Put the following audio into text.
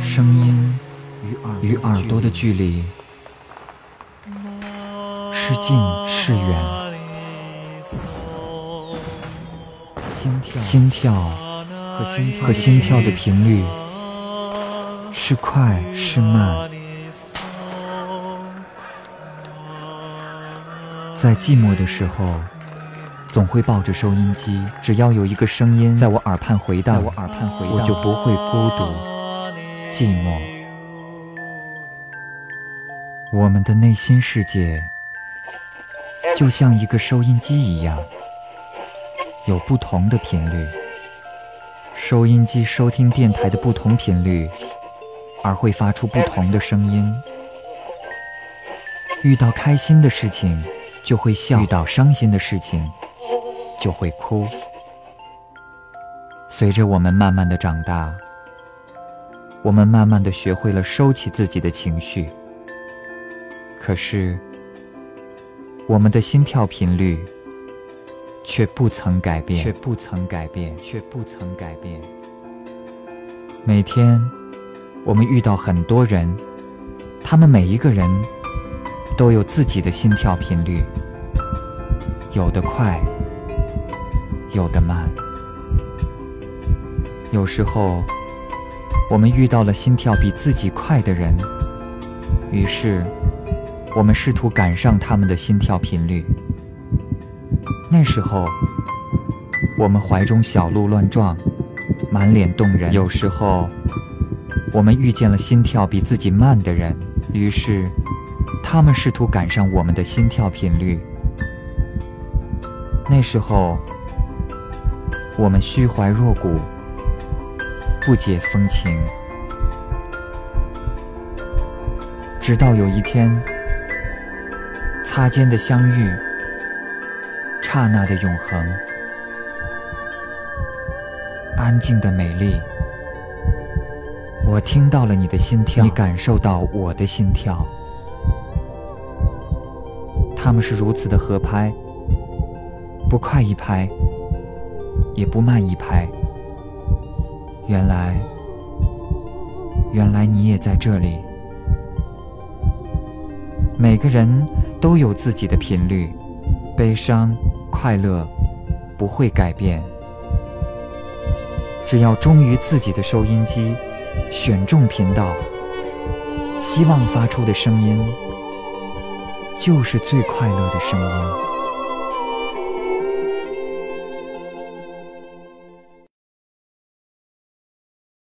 声音与耳朵的距离是近是远？心跳心跳和心跳的频率是快是慢？在寂寞的时候。总会抱着收音机，只要有一个声音在我耳畔回荡，我耳畔回荡，我就不会孤独、寂寞。我们的内心世界就像一个收音机一样，有不同的频率。收音机收听电台的不同频率，而会发出不同的声音。遇到开心的事情，就会笑；遇到伤心的事情，就会哭。随着我们慢慢的长大，我们慢慢的学会了收起自己的情绪。可是，我们的心跳频率却不曾改变，却不曾改变，却不曾改变。每天，我们遇到很多人，他们每一个人都有自己的心跳频率，有的快。有的慢，有时候我们遇到了心跳比自己快的人，于是我们试图赶上他们的心跳频率。那时候我们怀中小鹿乱撞，满脸动人。有时候我们遇见了心跳比自己慢的人，于是他们试图赶上我们的心跳频率。那时候。我们虚怀若谷，不解风情，直到有一天，擦肩的相遇，刹那的永恒，安静的美丽。我听到了你的心跳，你感受到我的心跳，他们是如此的合拍，不快一拍。也不慢一拍。原来，原来你也在这里。每个人都有自己的频率，悲伤、快乐不会改变。只要忠于自己的收音机，选中频道，希望发出的声音就是最快乐的声音。